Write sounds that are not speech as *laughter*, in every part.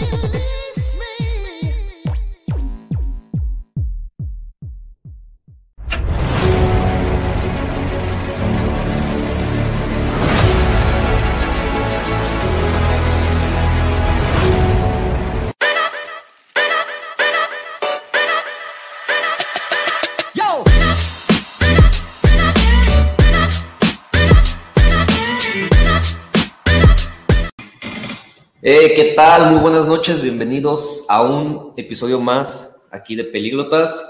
you *laughs* Eh, ¿Qué tal? Muy buenas noches, bienvenidos a un episodio más aquí de Pelíglotas.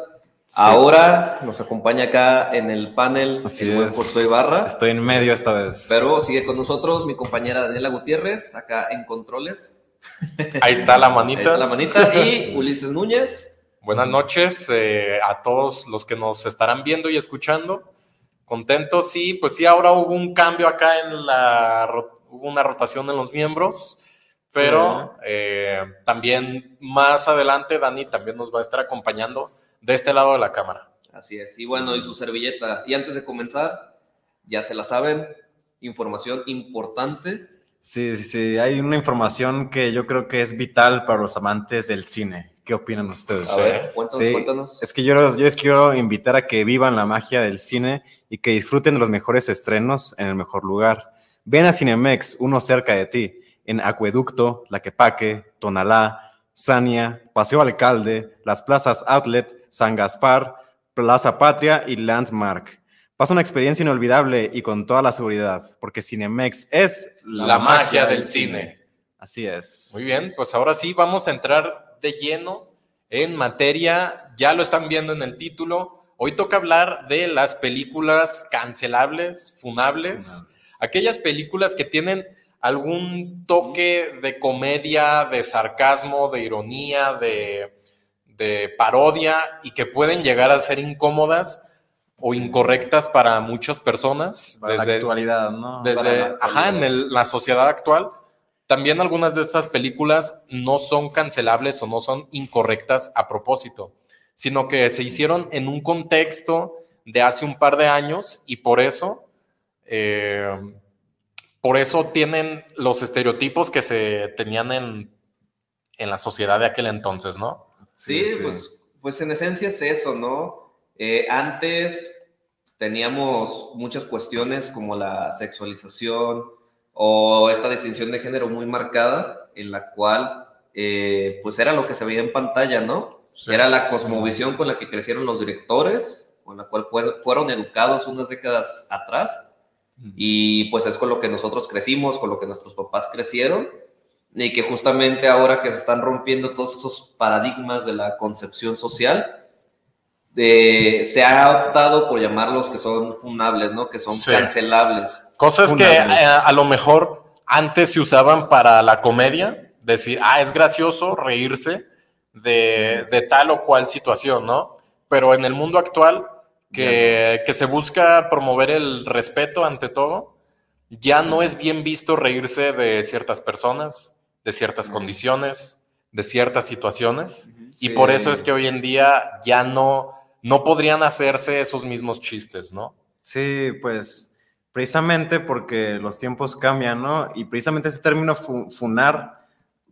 Ahora nos acompaña acá en el panel Así el buen. Josué Ibarra, Estoy en medio esta vez. pero sigue con nosotros mi compañera Daniela Gutiérrez, acá en Controles. Ahí está la *laughs* Ahí manita. está la manita. Y *laughs* Ulises Núñez. Buenas noches eh, a todos los que nos estarán viendo y escuchando. Contentos y pues sí, ahora hubo un cambio acá en la... Hubo una rotación en los miembros, pero eh, también más adelante Dani también nos va a estar acompañando de este lado de la cámara. Así es. Y bueno, y su servilleta. Y antes de comenzar, ya se la saben, información importante. Sí, sí, sí. Hay una información que yo creo que es vital para los amantes del cine. ¿Qué opinan ustedes? A ver, cuéntanos, Sí, cuéntanos. Es que yo, yo les quiero invitar a que vivan la magia del cine y que disfruten de los mejores estrenos en el mejor lugar. Ven a Cinemex, uno cerca de ti, en Acueducto, Laquepaque, Tonalá, Sania, Paseo Alcalde, las plazas Outlet, San Gaspar, Plaza Patria y Landmark. Pasa una experiencia inolvidable y con toda la seguridad, porque Cinemex es La magia del cine. Así es. Muy bien, pues ahora sí vamos a entrar de lleno en materia. Ya lo están viendo en el título. Hoy toca hablar de las películas cancelables, funables, aquellas películas que tienen algún toque de comedia, de sarcasmo, de ironía, de, de parodia y que pueden llegar a ser incómodas o incorrectas para muchas personas. Para la actualidad, ¿no? Desde, la ajá, en el- la sociedad actual, también algunas de estas películas no son cancelables o no son incorrectas a propósito, sino que se hicieron en un contexto de hace un par de años y por eso, eh, por eso tienen los estereotipos que se tenían en, en la sociedad de aquel entonces, ¿no? Sí, Pues, pues en esencia es eso, ¿no? Eh, antes teníamos muchas cuestiones como la sexualización o esta distinción de género muy marcada, en la cual eh, pues era lo que se veía en pantalla, ¿no? Sí. Era la cosmovisión con la que crecieron los directores, con la cual fue- fueron educados unas décadas atrás, y pues es con lo que nosotros crecimos, con lo que nuestros papás crecieron, y que justamente ahora que se están rompiendo todos esos paradigmas de la concepción social, de- se ha optado por llamarlos que son funables, ¿no? Que son Sí. cancelables. Cosas que Funables. eh, a lo mejor antes se usaban para la comedia, decir, ah, es gracioso reírse de, de tal o cual situación, ¿no? Pero en el mundo actual, que, que se busca promover el respeto ante todo, ya no es bien visto reírse de ciertas personas, de ciertas Sí. condiciones, de ciertas situaciones. Sí. Y por eso es que hoy en día ya no, no podrían hacerse esos mismos chistes, ¿no? Sí, pues precisamente porque los tiempos cambian, ¿no? Y precisamente ese término fu- funar,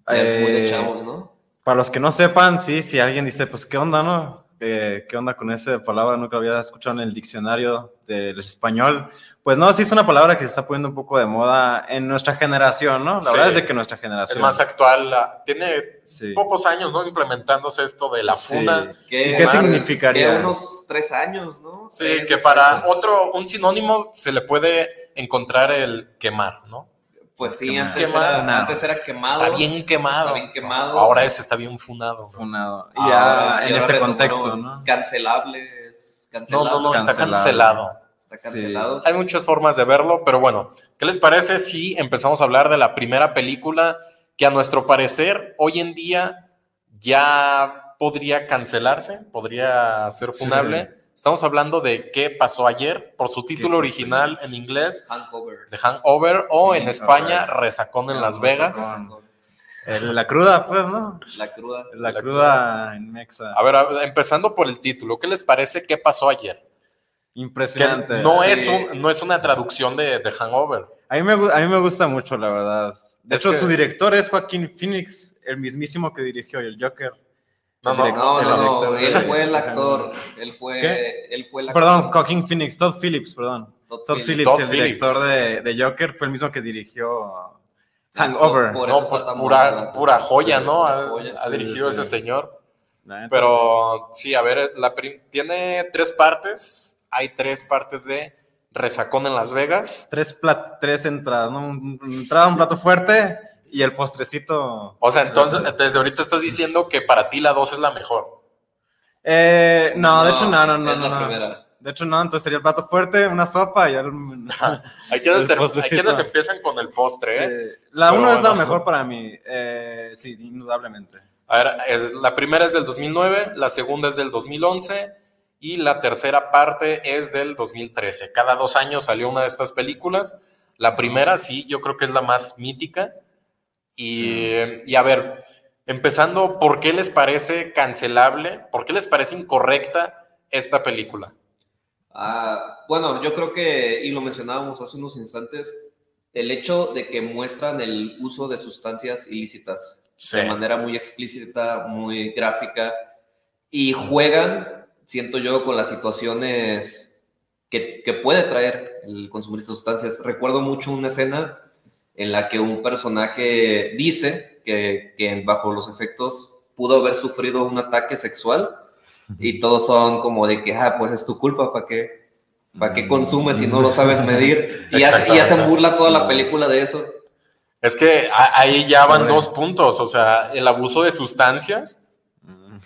es muy de eh, chavos, ¿no? para los que no sepan, sí, si alguien dice, pues, ¿qué onda, no? Eh, ¿Qué onda con esa palabra? Nunca había escuchado en el diccionario del español. Pues no, sí es una palabra que se está poniendo un poco de moda en nuestra generación, ¿no? La Sí. verdad es de que nuestra Es generación. más actual, la- tiene Sí. pocos años, ¿no? Implementándose esto de la Sí. funa. ¿Qué, ¿Y qué más? significaría? Que unos tres años, ¿no? Sí, Tres, que para años. otro, un sinónimo se le puede encontrar el quemar, ¿no? Pues sí, Quemado. antes, Quemado. Era, antes era quemado. Está bien quemado. Está bien quemado. Ahora ese está bien funado. Funado. Y Ahora- ya en este contexto, ¿no? Cancelables. No, no, no, está Cancelado. cancelado. Está cancelado. Hay muchas formas de verlo, pero bueno, ¿qué les parece si empezamos a hablar de la primera película que a nuestro parecer hoy en día ya podría cancelarse, podría ser funable? Estamos hablando de ¿Qué pasó ayer? Por su título original en inglés, Hangover. The Hangover, o en. España, Resacón en Ah, Las Vegas. Resacón. El- la cruda, pues, ¿no? La cruda. La, La cruda en Mexa. A ver, a ver, empezando por el título, ¿qué les parece ¿Qué pasó ayer? Que Impresionante. no, Sí. es un- no es una traducción de, de Hangover. A mí, me, a mí me gusta mucho, la verdad. De Es hecho, que- su director es Joaquín Phoenix, el mismísimo que dirigió el Joker. No, no, director- No, el no, no, él fue el actor. Él fue, ¿Qué? él fue el actor. Perdón, Joaquín Phoenix, Todd Phillips, perdón. Todd Todd Phillips. Todd el Phillips. director de, de Joker, fue el mismo que dirigió Hangover. Por No, pues pura, pura joya, Sí, ¿no? Ha, joya, ha sí. dirigido sí. ese señor. Pero sí, a ver, la prim- tiene tres partes. Hay tres partes de Resacón en Las Vegas. Tres, plat- tres entradas, ¿no? Entrada, un plato fuerte y el postrecito. O sea, entonces, desde ahorita estás diciendo que para ti la dos es la mejor. Eh, no, de hecho, no, no, no. Es no, la no. primera. De hecho, no, entonces sería el plato fuerte, una sopa y el... Hay *laughs* quienes, El ter- hay postrecito. quienes empiezan con el postre, ¿eh? Sí. La Pero uno es la mejor para mí. Eh, sí, indudablemente. A ver, es- la primera es del 2009, la segunda es del 2011 y la tercera parte es del 2013. Cada dos años salió una de estas películas. La primera, sí, yo creo que es la más mítica. Y, y a ver, empezando, ¿por qué les parece cancelable? ¿Por qué les parece incorrecta esta película? Ah, bueno, yo creo que, y lo mencionábamos hace unos instantes, el hecho de que muestran el uso de sustancias ilícitas Sí. de manera muy explícita, muy gráfica, y juegan, siento yo, con las situaciones que, que puede traer el consumir estas sustancias. Recuerdo mucho una escena en la que un personaje dice que, que bajo los efectos pudo haber sufrido un ataque sexual y todos son como de que, ah, pues es tu culpa, ¿para qué? ¿Para qué consumes si no lo sabes medir? Y, hace- y hacen burla toda la película de eso. Es que ahí ya van dos puntos, o sea, el abuso de sustancias,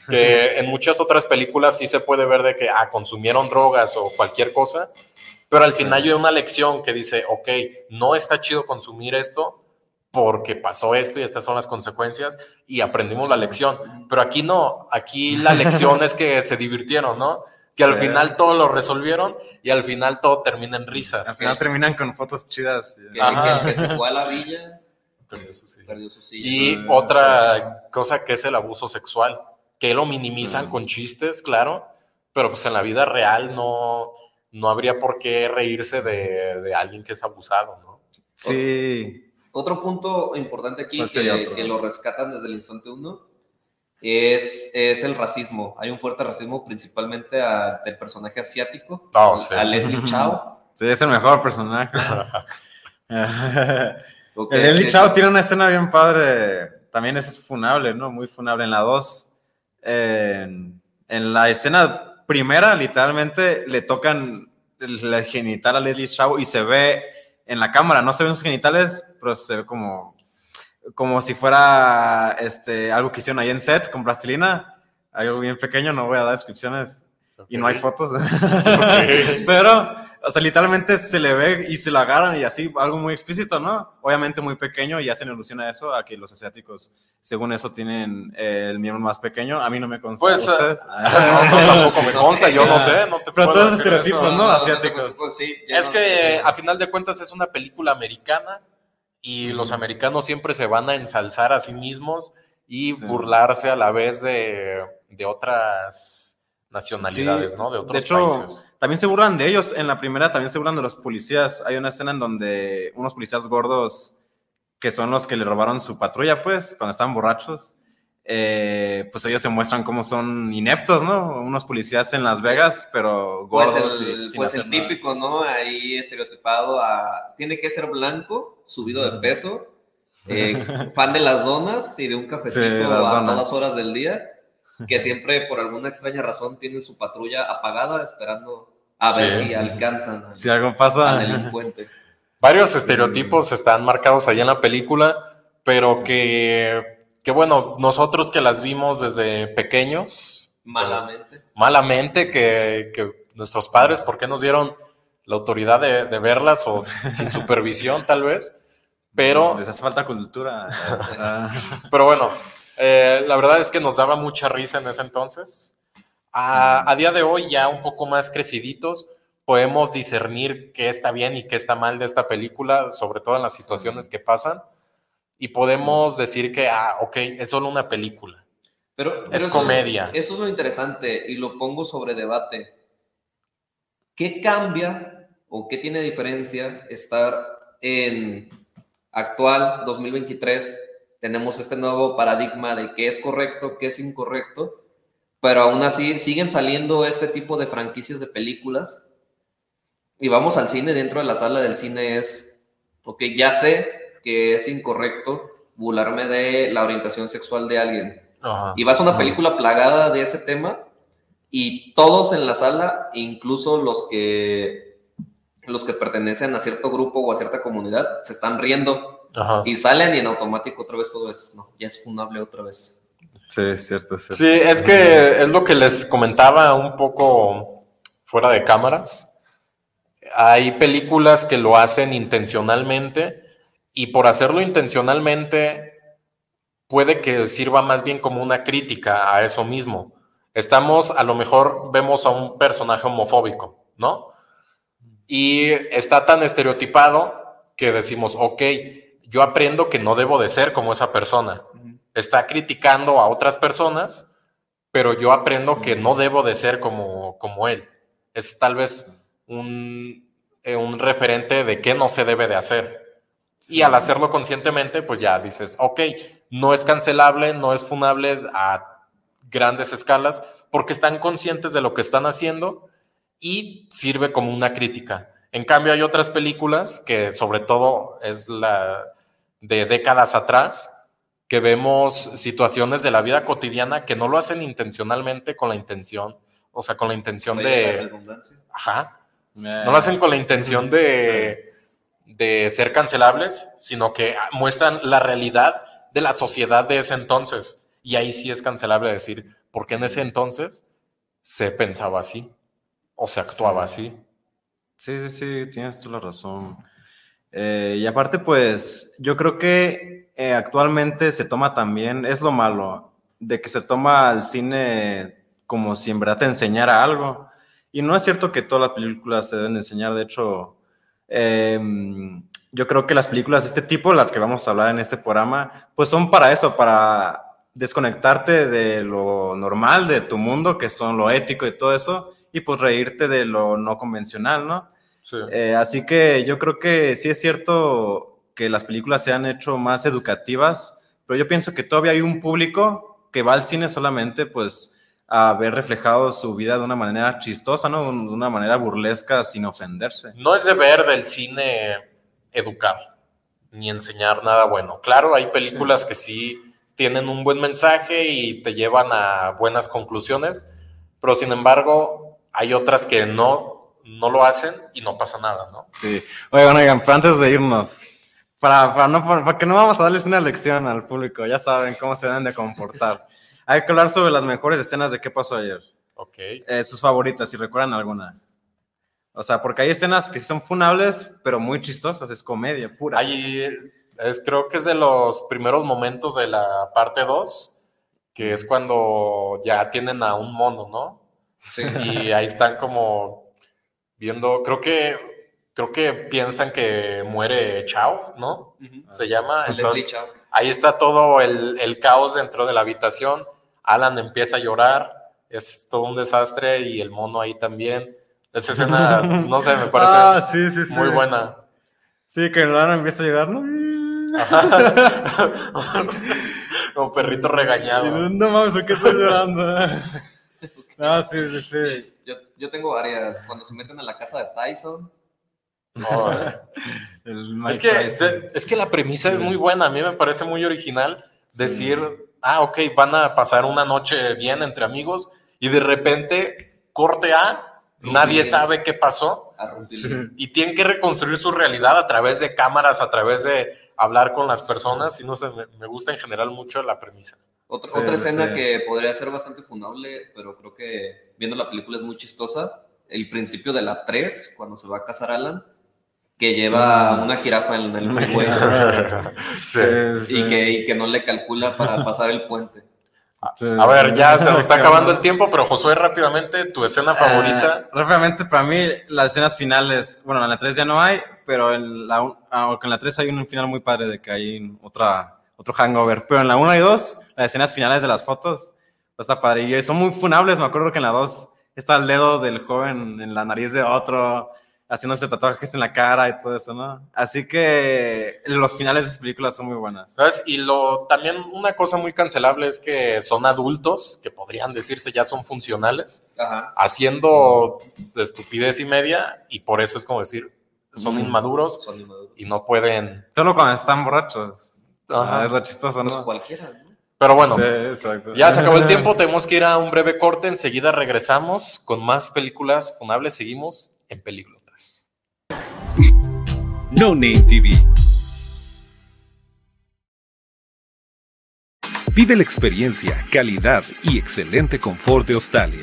que en muchas otras películas sí se puede ver de que ah, consumieron drogas o cualquier cosa, pero al final hay una lección que dice, ok, no está chido consumir esto porque pasó esto y estas son las consecuencias y aprendimos la lección, pero aquí no, aquí la lección *laughs* es que se divirtieron, ¿no? Que al Sí. final todo lo resolvieron y al final todo termina en Al risas. final terminan con fotos chidas. Que, Ajá. que- que se fue a la villa, Pero eso sí. perdió su silla. Y Sí, otra cosa que es el abuso sexual, que lo minimizan Sí. con chistes, claro, pero pues en la vida real no, no habría por qué reírse de, de alguien que es abusado, ¿no? Sí. Otro punto importante aquí ¿Cuál sería que, que lo rescatan desde el instante uno es, es el racismo. Hay un fuerte racismo principalmente a- del personaje asiático, Oh, sí. a Leslie *laughs* Chao. Sí, es el mejor personaje. *laughs* el es- Leslie es- Chao tiene una escena bien padre. También esa es funable, ¿no? Muy funable. En la 2, en, en la escena primera, literalmente le tocan el, genital a Leslie Chao y se ve en la cámara. No se ven sus genitales, pero se ve como, como si fuera este, algo que hicieron ahí en set con plastilina. Algo bien pequeño, no voy a dar descripciones y no hay fotos. *laughs* Pero, o sea, literalmente se le ve y se lo agarran y así, algo muy explícito, ¿no? Obviamente muy pequeño y hacen alusión a eso, a que los asiáticos, según eso, tienen eh, el miembro más pequeño. A mí no me consta. Pues, *laughs* no, tampoco me consta, yo no sé, no te Pero puedo todos decir estereotipos. ¿no? asiáticos. pues sí, Es no- que a final de cuentas es una película americana y los americanos siempre se van a ensalzar a sí mismos y Sí. burlarse a la vez de, de otras nacionalidades, Sí, ¿no? De otros de hecho, países. También se burlan de ellos. En la primera también se burlan de los policías. Hay una escena en donde unos policías gordos, que son los que le robaron su patrulla, pues, cuando estaban borrachos, eh, pues ellos se muestran como son ineptos, ¿no? Unos policías en Las Vegas, pero Pues gordos. el, y pues el típico, ¿no? Ahí estereotipado a... Tiene que ser blanco, subido de peso, eh, *laughs* fan de las donas y de un cafecito Sí, a donas. todas horas del día, que siempre por alguna extraña razón tienen su patrulla apagada esperando a ver Sí. si alcanzan al, Si algo al pasa. delincuente. Varios estereotipos están marcados ahí en la película, pero que, que bueno, nosotros que las vimos desde pequeños, Malamente. malamente, que, que nuestros padres, ¿por qué nos dieron la autoridad de, de verlas o sin supervisión tal vez? *laughs* Pero Les hace falta cultura. *laughs* Pero bueno, eh, la verdad es que nos daba mucha risa en ese entonces. A, a día de hoy, ya un poco más creciditos, podemos discernir qué está bien y qué está mal de esta película, sobre todo en las situaciones que pasan, y podemos decir que, ah, ok, es solo una película. Pero, pero Es eso- comedia. Eso es lo interesante y lo pongo sobre debate. ¿Qué cambia o qué tiene diferencia estar en actual, 2023, tenemos este nuevo paradigma de qué es correcto, qué es incorrecto, pero aún así siguen saliendo este tipo de franquicias de películas. Y vamos al cine, dentro de la sala del cine es, ok, ya sé que es incorrecto burlarme de la orientación sexual de alguien. Y vas a una película plagada de ese tema y todos en la sala, incluso los que los que pertenecen a cierto grupo o a cierta comunidad, se están riendo y salen y en automático otra vez todo es, no, ya es funable otra vez. Sí, es cierto, es cierto. Sí, es que es lo que les comentaba un poco fuera de cámaras. Hay películas que lo hacen intencionalmente y por hacerlo intencionalmente puede que sirva más bien como una crítica a eso mismo. Estamos, a lo mejor vemos a un personaje homofóbico, ¿no? Y está tan estereotipado que decimos, ok, yo aprendo que no debo de ser como esa persona. Está criticando a otras personas, pero yo aprendo que no debo de ser como, como él. Es tal vez un, eh, un referente de qué no se debe de hacer. Y al hacerlo conscientemente, pues ya dices, ok, no es cancelable, no es funable a grandes escalas, porque están conscientes de lo que están haciendo y sirve como una crítica. En cambio, hay otras películas que sobre todo es la de décadas atrás, que vemos situaciones de la vida cotidiana que no lo hacen intencionalmente con la intención, o sea, con la intención de... Ajá. No lo hacen con la intención de, *laughs* de ser cancelables, sino que muestran la realidad de la sociedad de ese entonces. Y ahí sí es cancelable decir, porque en ese entonces se pensaba así o se actuaba así. Sí, sí, sí, tienes tú la razón. Eh, y aparte, pues yo creo que eh, actualmente se toma también, es lo malo, de que se toma al cine como si en verdad te enseñara algo. Y no es cierto que todas las películas te deben enseñar, de hecho, em, yo creo que las películas de este tipo, las que vamos a hablar en este programa, pues son para eso, para desconectarte de lo normal de tu mundo, que son lo ético y todo eso, y pues reírte de lo no convencional, ¿no? Eh, así que yo creo que sí es cierto que las películas se han hecho más educativas, pero yo pienso que todavía hay un público que va al cine solamente pues a ver reflejado su vida de una manera chistosa, ¿no? De una manera burlesca sin ofenderse. No es deber del cine educar ni enseñar nada bueno. Claro, hay películas que sí tienen un buen mensaje y te llevan a buenas conclusiones, pero sin embargo hay otras que no, no lo hacen y no pasa nada, ¿no? Sí. Oigan, oigan, pero antes de irnos, para, para, no, para que no vamos a darles una lección al público, ya saben cómo se deben de comportar. *laughs* Hay que hablar sobre las mejores escenas de qué pasó ayer. Ok. Eh, sus favoritas, si recuerdan alguna. O sea, porque hay escenas que son funables, pero muy chistosas, es comedia pura. Hay, es, creo que es de los primeros momentos de la parte 2, que es cuando ya tienen a un mono, ¿no? Sí. Y ahí están como viendo, creo que, creo que piensan que muere Chao, ¿no? Se llama. Entonces, ahí está todo el, el caos dentro de la habitación. Alan empieza a llorar, es todo un desastre y el mono ahí también esa escena, no sé, me *laughs* parece ah, muy buena. Sí, que el Lara empieza a llegar, ¿no? *laughs* Como perrito regañado. No mames, ¿por qué estoy llorando? *laughs* Ah, sí, sí, sí. Yo, yo, tengo varias. Cuando se meten a la casa de Tyson. es, que, es que la premisa es muy buena. A mí me parece muy original decir, ah, ok, van a pasar una noche bien entre amigos y de repente corte A Nadie sabe qué pasó. Y tienen que reconstruir su realidad a través de cámaras, a través de hablar con las personas. Y no sé, me, gusta en general mucho la premisa. Otra, otra escena que podría ser bastante fundable, pero creo que viendo la película es muy chistosa. El principio de la 3, cuando se va a casar Alan, que lleva mm. una jirafa en el freeway. *laughs* y, que, y que no le calcula para *laughs* pasar el puente. A ver, ya se nos está *laughs* acabando el tiempo, pero Josué, rápidamente, tu escena favorita. Eh, rápidamente, para mí, las escenas finales, bueno, en la 3 ya no hay, pero en la, aunque en la 3 hay un final muy padre de que hay otra, otro hangover. Pero en la 1 y 2, las escenas finales de las fotos, está padre. Y son muy funables, me acuerdo que en la 2 está el dedo del joven en la nariz de otro. haciéndose tatuajes en la cara y todo eso, ¿no? Así que los finales de esas películas son muy buenas. ¿Sabes? Y lo, también una cosa muy cancelable es que son adultos, que podrían decirse ya son funcionales, Ajá. haciendo estupidez y media, y por eso es como decir, son Mm. inmaduros Son inmaduros. y no pueden... Solo cuando están borrachos. Ajá. Ah, es lo chistoso, Pues ¿no? cualquiera, ¿no? Pero bueno, Sí, exacto. ya se acabó el tiempo, *laughs* tenemos que ir a un breve corte, enseguida regresamos con más películas funables, seguimos en Peliglotas. No Name TV. Vive la experiencia, calidad y excelente confort de Australia.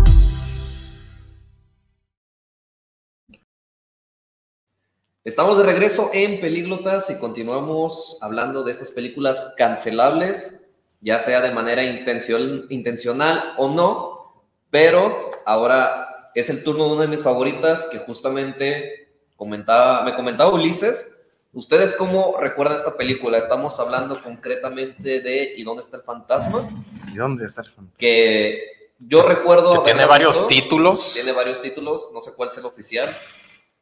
Estamos de regreso en Pelíglotas y continuamos hablando de estas películas cancelables, ya sea de manera intención- intencional o no, pero ahora es el turno de una de mis favoritas que justamente comentaba, me comentaba Ulises. ¿Ustedes cómo recuerdan esta película? Estamos hablando concretamente de ¿Y dónde está el fantasma? ¿Y dónde está el fantasma? Que yo recuerdo... Que tiene varios visto. títulos. Tiene varios títulos, no sé cuál es el oficial.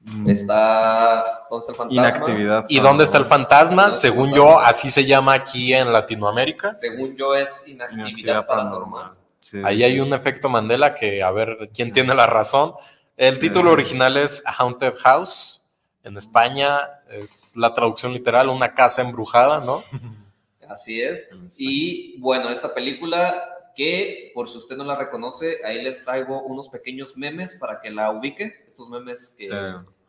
Mm, Está. ¿Dónde está el fantasma? Inactividad. ¿Y dónde está el fantasma? ¿Dónde está el Según yo, así se llama aquí en Latinoamérica. Según yo, es inactividad, Inactividad paranormal. Sí, Ahí sí, hay un efecto Mandela que, a ver, ¿quién tiene la razón? El Sí. título original es Haunted House. En España es la traducción literal, una casa embrujada, ¿no? *laughs* Así es. Y bueno, esta película que, por si usted no la reconoce, ahí les traigo unos pequeños memes para que la ubique. Estos memes que, Sí.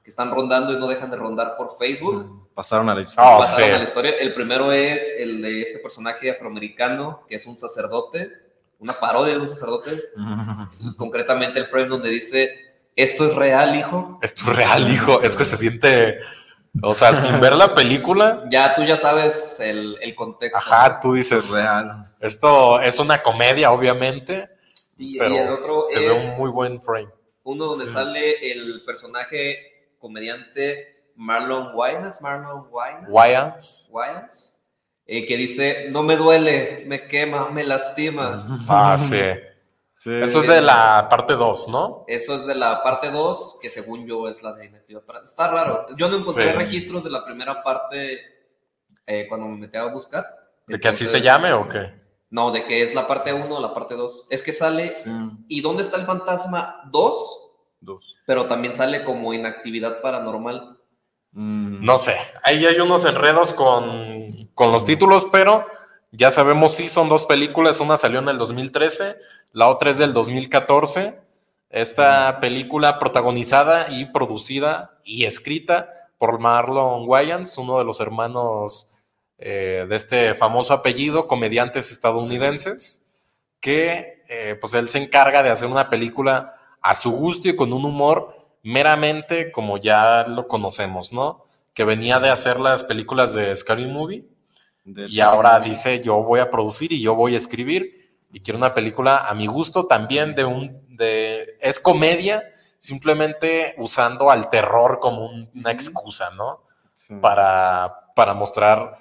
que están rondando y no dejan de rondar por Facebook. Pasaron a la historia. Oh, Pasaron sí. a la historia. El primero es el de este personaje afroamericano que es un sacerdote, una parodia de un sacerdote, concretamente el frame donde dice, esto es real, hijo. Esto es real, hijo. Es que se siente, o sea, sin ver la película, *laughs* Ya tú ya sabes el, el contexto. ajá, tú dices, Real. esto es una comedia, obviamente, Y, el otro se es ve un muy buen frame. uno donde sale el personaje comediante Marlon Wayans, Marlon Wayans, Wayans. Wayans, eh, que dice, no me duele, me quema, me lastima. Ah, sí. *laughs* Sí. Eso es de la parte 2, ¿no? Eso es de la parte 2, que según yo es la de Está raro. Yo no encontré Sí. registros de la primera parte eh, cuando me metí a buscar. ¿De que así se llame o qué? No, de que es la parte 1 o la parte 2. Es que sale, Sí. ¿y dónde está el fantasma 2? Dos. Pero también sale como inactividad paranormal. Mm. No sé, ahí hay unos enredos con, con los títulos, pero ya sabemos si son dos películas, una salió en el 2013, la otra es del 2014. Esta película protagonizada y producida y escrita por Marlon Wayans, uno de los hermanos eh, de este famoso apellido, comediantes estadounidenses, que eh, pues él se encarga de hacer una película a su gusto y con un humor meramente como ya lo conocemos, ¿no? Que venía de hacer las películas de Scary Movie De y ahora dice yo voy a producir y yo voy a escribir y quiero una película a mi gusto también de un de es comedia simplemente usando al terror como un- una excusa, ¿no? sí. Para, para mostrar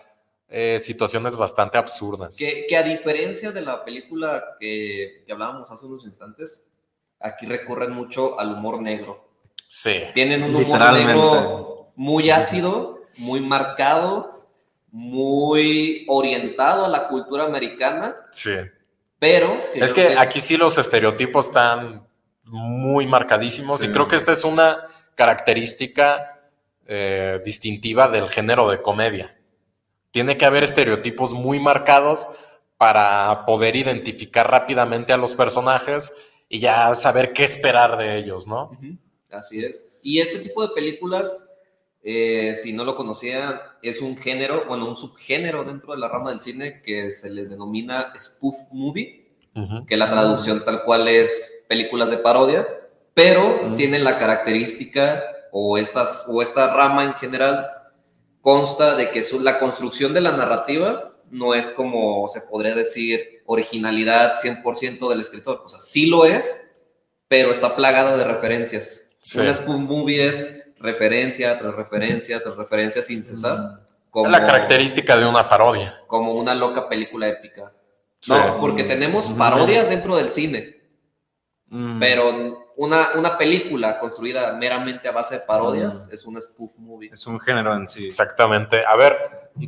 eh, situaciones bastante absurdas. Que, que a diferencia de la película que, que hablábamos hace unos instantes, aquí recurren mucho al humor negro. Sí, Tienen un humor negro muy ácido, muy marcado, muy orientado a la cultura americana, sí. Pero... Es que aquí sí los estereotipos están muy marcadísimos Sí. y creo que esta es una característica eh, distintiva del género de comedia. Tiene que haber estereotipos muy marcados para poder identificar rápidamente a los personajes y ya saber qué esperar de ellos, ¿no? Así es. Y este tipo de películas, eh, si no lo conocían, es un género, bueno, un subgénero dentro de la rama del cine que se les denomina spoof movie, que la traducción tal cual es películas de parodia, pero Mm. tienen la característica o, estas, o esta rama en general consta de que su- la construcción de la narrativa no es como se podría decir originalidad 100% del escritor, o sea, sí lo es, pero está plagada de referencias. Sí. Un spoof movie es referencia tras referencia tras referencia sin cesar. Como, Es la característica de una parodia. como una loca película épica. Sí. No, porque tenemos parodias dentro del cine, Mm. pero una, una película construida meramente a base de parodias es un spoof movie. Es un género en sí. Exactamente. A ver,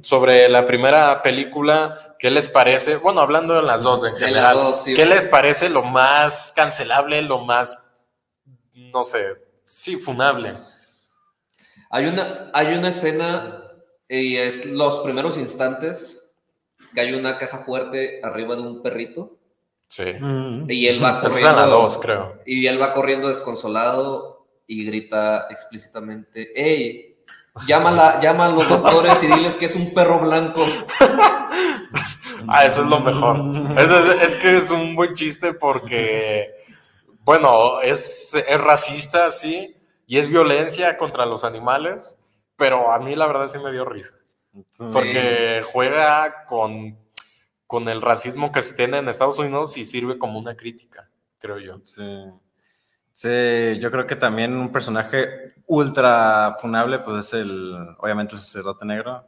sobre la primera película, ¿qué les parece? Bueno, hablando de las dos en general, dos, sí. ¿qué les parece lo más cancelable, lo más, no sé, sí, funable? Hay una, hay una escena y es los primeros instantes que hay una caja fuerte arriba de un perrito Sí. Mm. y él va Esa es corriendo la dos, creo. y él va corriendo desconsolado y grita explícitamente, hey, llámala, llama a los doctores y diles que es un perro blanco. *laughs* Ah, eso es lo mejor. Eso es, es que es un buen chiste porque, bueno, es, es racista, sí, y es violencia contra los animales, pero a mí la verdad sí me dio risa. Porque juega con, con el racismo que se tiene en Estados Unidos y sirve como una crítica, creo yo. Sí. Sí, yo creo que también un personaje ultra funable, pues es el, obviamente, el sacerdote negro,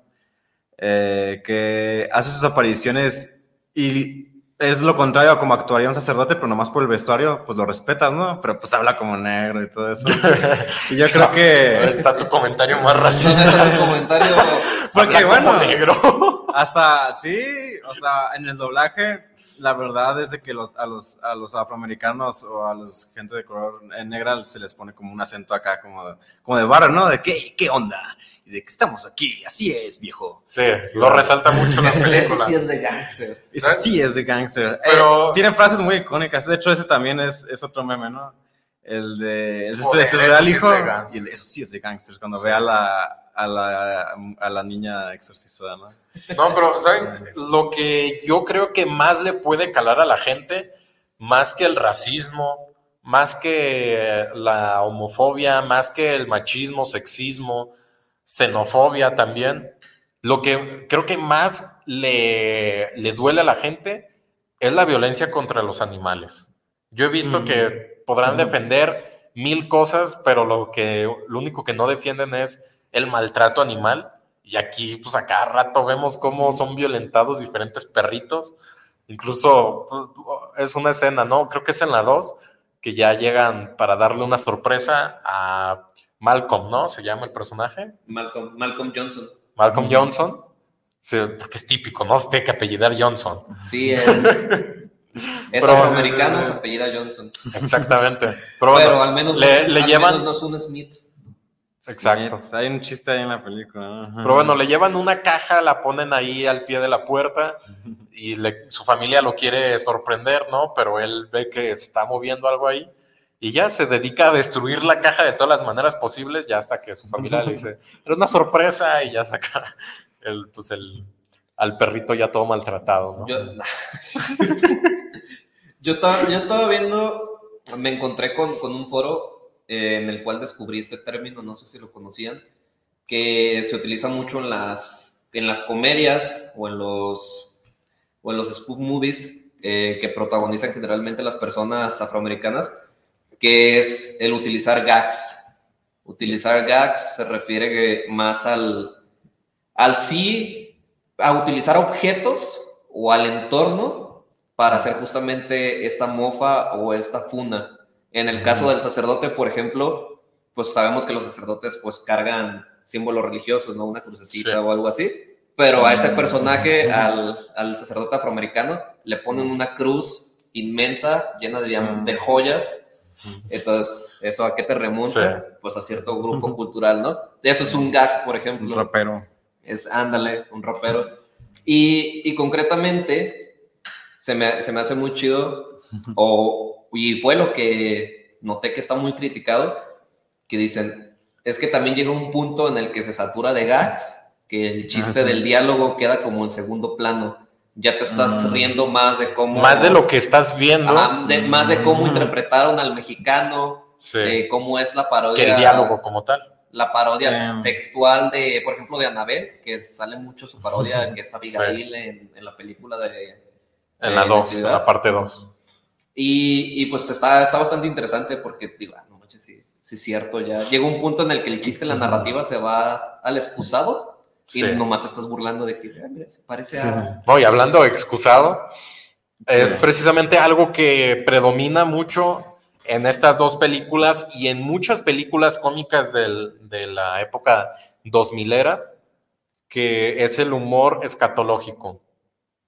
eh, que hace sus apariciones y es lo contrario a como actuaría un sacerdote, pero nomás por el vestuario, pues lo respetas, ¿no? Pero pues habla como negro y todo eso. *laughs* Y yo creo que... Está tu comentario más el racista. comentario *laughs* Porque Habla como bueno, negro. *laughs* hasta sí, o sea, en el doblaje, la verdad es de que los, a, los, a los afroamericanos o a los gente de color en negra se les pone como un acento acá, como de, como de barra, ¿no? De qué, qué onda, de que estamos aquí, así es, viejo. Sí, lo resalta mucho la *laughs* Eso película. sí es de gángster. Eso sí es de gangster. Pero- Eh, tiene frases muy icónicas. De hecho, ese también es, es otro meme, ¿no? El de. Ese, Joder, ese eso real sí es hijo. de gangster. y el eso sí es de gangster. Cuando Sí. ve a la, a, la, a la niña exorcizada, ¿no? No, pero, ¿saben? Lo que yo creo que más le puede calar a la gente, más que el racismo, más que la homofobia, más que el machismo, sexismo, xenofobia también, lo que creo que más le, le duele a la gente es la violencia contra los animales. Yo he visto Mm. que podrán defender mil cosas, pero lo, que, lo único que no defienden es el maltrato animal. Y aquí, pues a cada rato vemos cómo son violentados diferentes perritos. Incluso pues, es una escena, ¿no? Creo que es en la 2, que ya llegan para darle una sorpresa a Malcolm, ¿no? Se llama el personaje. Malcolm, Malcolm Johnson. Malcolm Johnson. Sí, porque es típico, ¿no? Se tiene que apellidar Johnson. Sí, *laughs* es, es Pero- afroamericano, sí, sí, se apellida Johnson. Exactamente. Pero Pero, bueno, al menos, le, no, le al llevan... menos no es un Smith. Exacto. Smith. Hay un chiste ahí en la película. Pero bueno, le llevan una caja, la ponen ahí al pie de la puerta y le- su familia lo quiere sorprender, ¿no? Pero él ve que se está moviendo algo ahí y ya se dedica a destruir la caja de todas las maneras posibles, ya hasta que su familia le dice, *laughs* era una sorpresa y ya saca el, pues el, al perrito ya todo maltratado, ¿no? Yo, *laughs* yo, estaba, yo estaba viendo me encontré con, con un foro eh, en el cual descubrí este término, no sé si lo conocían, que se utiliza mucho en las, en las comedias o en los, o en los spoof movies eh, que protagonizan generalmente las personas afroamericanas, que es el utilizar gags. Utilizar gags se refiere más al, al sí, a utilizar objetos o al entorno para hacer justamente esta mofa o esta funa. En el caso del sacerdote, por ejemplo, pues sabemos que los sacerdotes pues cargan símbolos religiosos, ¿no? Una crucecita Sí. o algo así. Pero a este personaje, al, al sacerdote afroamericano, le ponen una cruz inmensa, llena de, Sí. de joyas. Entonces, ¿eso a qué te remonta? Pues a cierto grupo cultural, ¿no? Eso es un gag, por Es un ejemplo rapero. es ándale, un rapero. Y, y concretamente, se me, se me hace muy chido, o, y fue lo que noté que está muy criticado, que dicen, es que también llega un punto en el que se satura de gags, que el chiste sí. del diálogo queda como en segundo plano. Ya te estás Mm. riendo más de cómo... Más de lo que estás viendo Ajá, de- más de cómo Mm. interpretaron al mexicano, sí, de cómo es la parodia que el diálogo como tal. la parodia Sí. textual de, por ejemplo, de Anabel, que sale mucho su parodia, *laughs* que es Abigail en, en la película de... En la de 2, Natividad. en la parte 2. Y, y, pues está, está bastante interesante porque, digo, no manches, sí, sí es cierto, ya llega un punto en el que el chiste, la Sí. narrativa se va al excusado Sí. y nomás te estás burlando de que, ah, mira, se parece a... No, y hablando de excusado, es Sí. precisamente algo que predomina mucho en estas dos películas y en muchas películas cómicas del- de la época 2000era, que es el humor escatológico.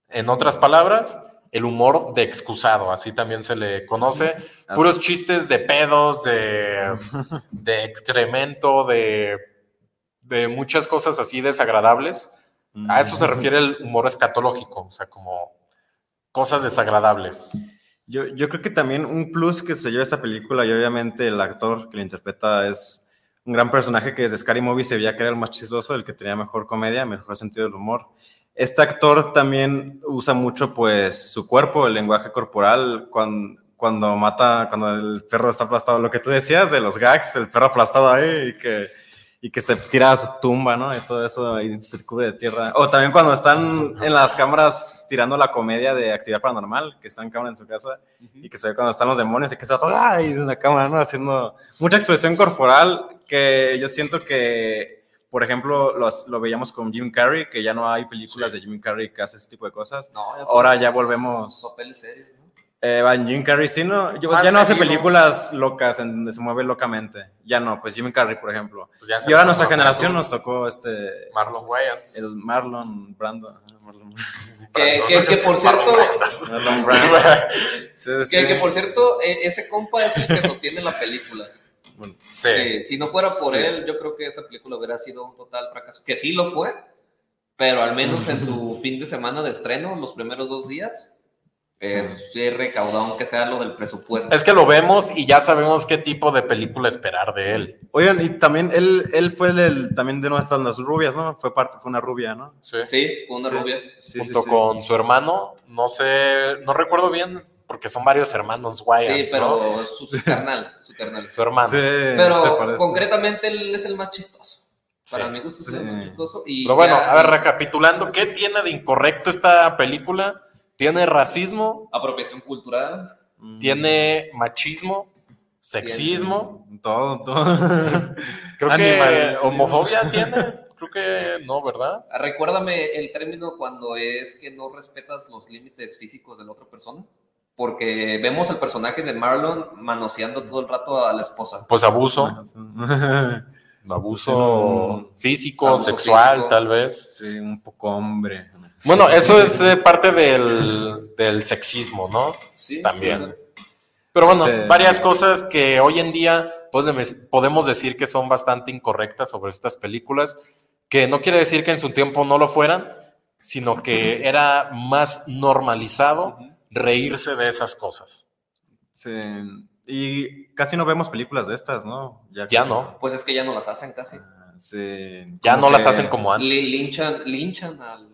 En otras palabras, el humor de excusado, así también se le conoce. Puros chistes de pedos, de, de excremento, de, de muchas cosas así desagradables. A eso se refiere el humor escatológico, o sea, como cosas desagradables. Yo, yo creo que también un plus que se lleva esa película y obviamente el actor que la interpreta es un gran personaje que desde Scary Movie se veía que era el más chistoso, el que tenía mejor comedia, mejor sentido del humor. Este actor también usa mucho pues su cuerpo, el lenguaje corporal, cuando, cuando mata, cuando el perro está aplastado, lo que tú decías de los gags, el perro aplastado ahí y que, y que se tira a su tumba, ¿no? Y todo eso y se cubre de tierra. O también cuando están en las cámaras tirando la comedia de actividad paranormal, que está en cámara en su casa y que se ve cuando están los demonios y que está todo ahí en la cámara, ¿no? Haciendo mucha expresión corporal que yo siento que, por ejemplo, los- lo veíamos con Jim Carrey, que ya no hay películas de Jim Carrey que hace ese tipo de cosas. No, ya Ahora ya volvemos. papeles serios, ¿no? Eh, Jim Carrey sí, ¿no? Yo- Más ya no hace películas locas en donde se mueve locamente. Ya no, pues Jim Carrey, por ejemplo. Pues Y ahora nuestra generación Marlon- nos tocó este. Marlon Wayans. El Marlon Brando. ajá, Marlon, *laughs* Que, que- que por cierto, Marlon Brando. *laughs* Sí, sí. que, que por cierto, e- ese compa es el que sostiene la película. Sí. Sí, si no fuera por Sí. él, yo creo que esa película hubiera sido un total fracaso. Que sí lo fue, pero al menos en su *laughs* fin de semana de estreno, los primeros dos días, eh, sí recaudó, aunque sea lo del presupuesto. Es que lo vemos y ya sabemos qué tipo de película esperar de él. Oigan, y también él, él fue del, también de nuestras las rubias, ¿no? Fue parte, fue una rubia, ¿no? Sí. Sí, fue una Sí. rubia. Sí, Junto sí, sí. con su hermano, no sé, no recuerdo bien, porque son varios hermanos Wayans, Sí, ¿no? pero su, su carnal, su carnal. Su hermano. Pero concretamente él es el más chistoso. Para Sí. mi gusto es Sí. el más chistoso. Y Pero bueno, ya- a ver, recapitulando, ¿qué tiene de incorrecto esta película? Tiene racismo, Apropiación cultural. Mm. tiene machismo, sexismo, Todo, todo. *laughs* creo Animal. que homofobia tiene, creo que no, ¿verdad? Ah, Recuérdame el término cuando es que no respetas los límites físicos de la otra persona. Porque vemos el personaje de Marlon manoseando todo el rato a la esposa. Pues abuso, abuso físico, Abuso sexual, físico. tal vez. Sí, un poco hombre. Bueno, eso es eh, parte del, del sexismo, ¿no? Sí, También. Pero bueno, Sí. varias cosas que hoy en día pues, dem- podemos decir que son bastante incorrectas sobre estas películas, que no quiere decir que en su tiempo no lo fueran, sino que era más normalizado reírse de esas cosas. Sí. Y casi no vemos películas de estas, ¿no? Ya no, Pues es que ya no las hacen casi. Ah, Sí. ya no las hacen como antes. Li- linchan, linchan al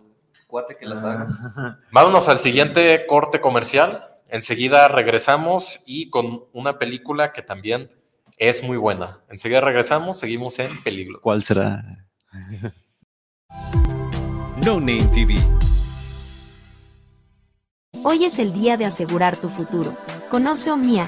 cuate que las haga. Ah, *laughs* Vámonos al siguiente corte comercial. Enseguida regresamos y con una película que también es muy buena. Enseguida regresamos, seguimos en peligro. ¿Cuál será? *laughs* No Name TV. Hoy es el día de asegurar tu futuro. Conoce Omnia,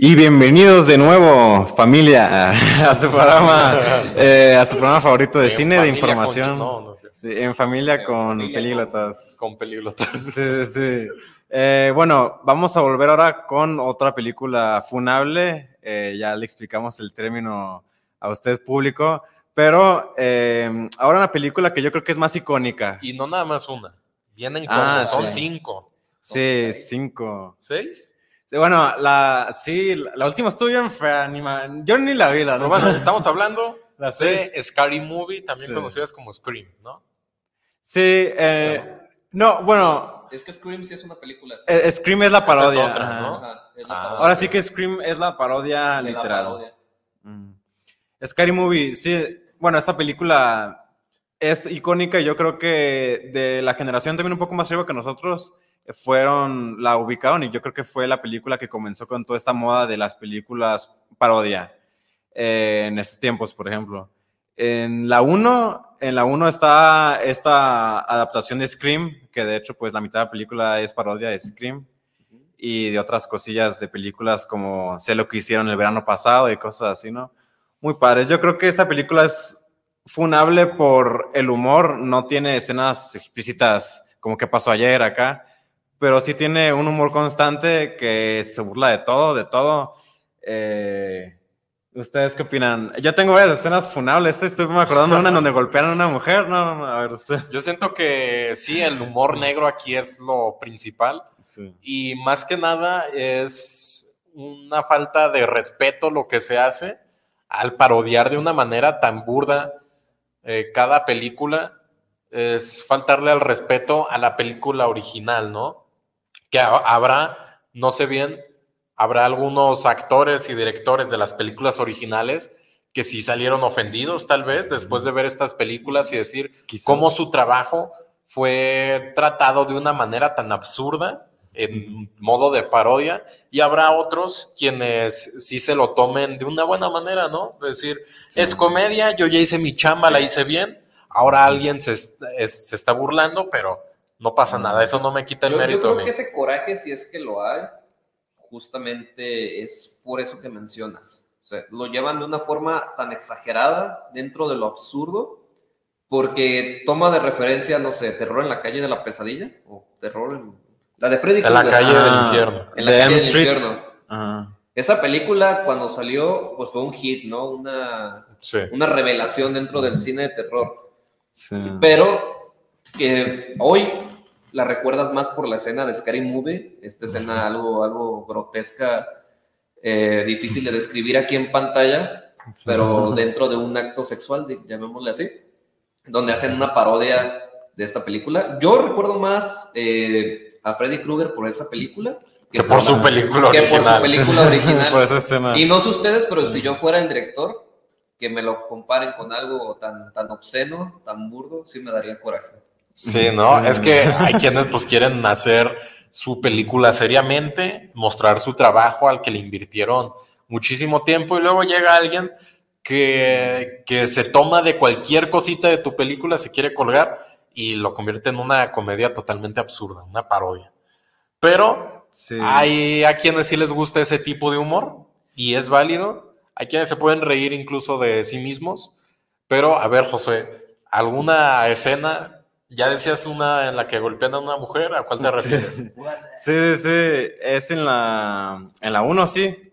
Y bienvenidos de nuevo, familia, a, *laughs* a su programa, eh, a su programa favorito de En cine de con- información. no, no sé. Sí, en familia En con películas. Con peliglotas. Sí, sí. Eh, bueno, vamos a volver ahora con otra película funable. Eh, ya le explicamos el término a usted público, pero eh, ahora una película que yo creo que es más icónica. Y no nada más una. Vienen con, Ah, son cinco. Sí, cinco. ¿Seis? Sí, bueno, la, sí, la, la última estuvo bien fea, ni ma- yo ni la vi, la Pero bueno, estamos hablando *laughs* La de Scary Movie, también Sí. conocidas como Scream, ¿no? Sí, eh, no, bueno, Es que Scream sí es una película. eh, Scream es la Esa es parodia. otra. ¿no? Ajá, es la Ah. parodia. Ahora sí que Scream es la parodia la literal. parodia. Mm. Scary Movie, sí. Bueno, esta película es icónica y yo creo que de la generación también un poco más arriba que nosotros eh, fueron, la ubicaron y yo creo que fue la película que comenzó con toda esta moda de las películas parodia eh, en estos tiempos, por ejemplo. En la 1, en la 1 está esta adaptación de Scream, que de hecho pues la mitad de la película es parodia de Scream y de otras cosillas de películas como Sé lo que hicieron el verano pasado y cosas así, ¿no? Muy padres. Yo creo que esta película es funable por el humor, no tiene escenas explícitas como que pasó ayer acá, pero sí tiene un humor constante que se burla de todo, de todo. Eh, ¿Ustedes qué opinan? Yo tengo varias escenas funables, estoy me acordando de una en donde golpean a una mujer, no, no, a ver usted. Yo siento que sí, el humor negro aquí es lo principal. Sí. Y más que nada es una falta de respeto lo que se hace al parodiar de una manera tan burda eh, cada película. Es faltarle al respeto a la película original, ¿no? Que ha- habrá, no sé bien, habrá algunos actores y directores de las películas originales que sí salieron ofendidos tal vez después de ver estas películas y decir cómo su trabajo fue tratado de una manera tan absurda en modo de parodia y habrá otros quienes sí se lo tomen de una buena manera, ¿no? Es decir, es comedia, yo ya hice mi chamba, la hice bien, ahora alguien se, es- se está burlando, pero no pasa nada, eso no me quita el Yo, yo mérito. creo a mí. que ese coraje, si es que lo hay, justamente es por eso que mencionas. O sea, lo llevan de una forma tan exagerada dentro de lo absurdo, porque toma de referencia, no sé, terror en la calle de la pesadilla o terror en La de Freddy En la calle del Ah. infierno. En la de calle del infierno. Esa película, cuando salió, pues fue un hit, ¿no? Una, Sí. una revelación dentro del cine de terror. Sí. Pero que hoy la recuerdas más por la escena de Scary Movie, esta escena algo, algo grotesca, eh, difícil de describir aquí en pantalla, pero *laughs* dentro de un acto sexual, llamémosle así, donde hacen una parodia de esta película. Yo recuerdo más eh, a Freddy Krueger por esa película Que por su película que por su original. película *laughs* original. Por esa escena. Y no sé ustedes, pero si yo fuera el director, que me lo comparen con algo tan, tan obsceno, tan burdo, sí me daría coraje. Sí, ¿no? Sí. Es que hay quienes pues quieren hacer su película seriamente, mostrar su trabajo al que le invirtieron muchísimo tiempo y luego llega alguien que, que se toma de cualquier cosita de tu película, se quiere colgar y lo convierte en una comedia totalmente absurda, una parodia. Pero Sí. hay a quienes sí les gusta ese tipo de humor y es válido. Hay quienes se pueden reír incluso de sí mismos. Pero, a ver, José, ¿alguna escena? Ya decías una en la que golpean a una mujer, ¿a cuál te refieres? Sí, sí, sí, es en la en la 1, sí.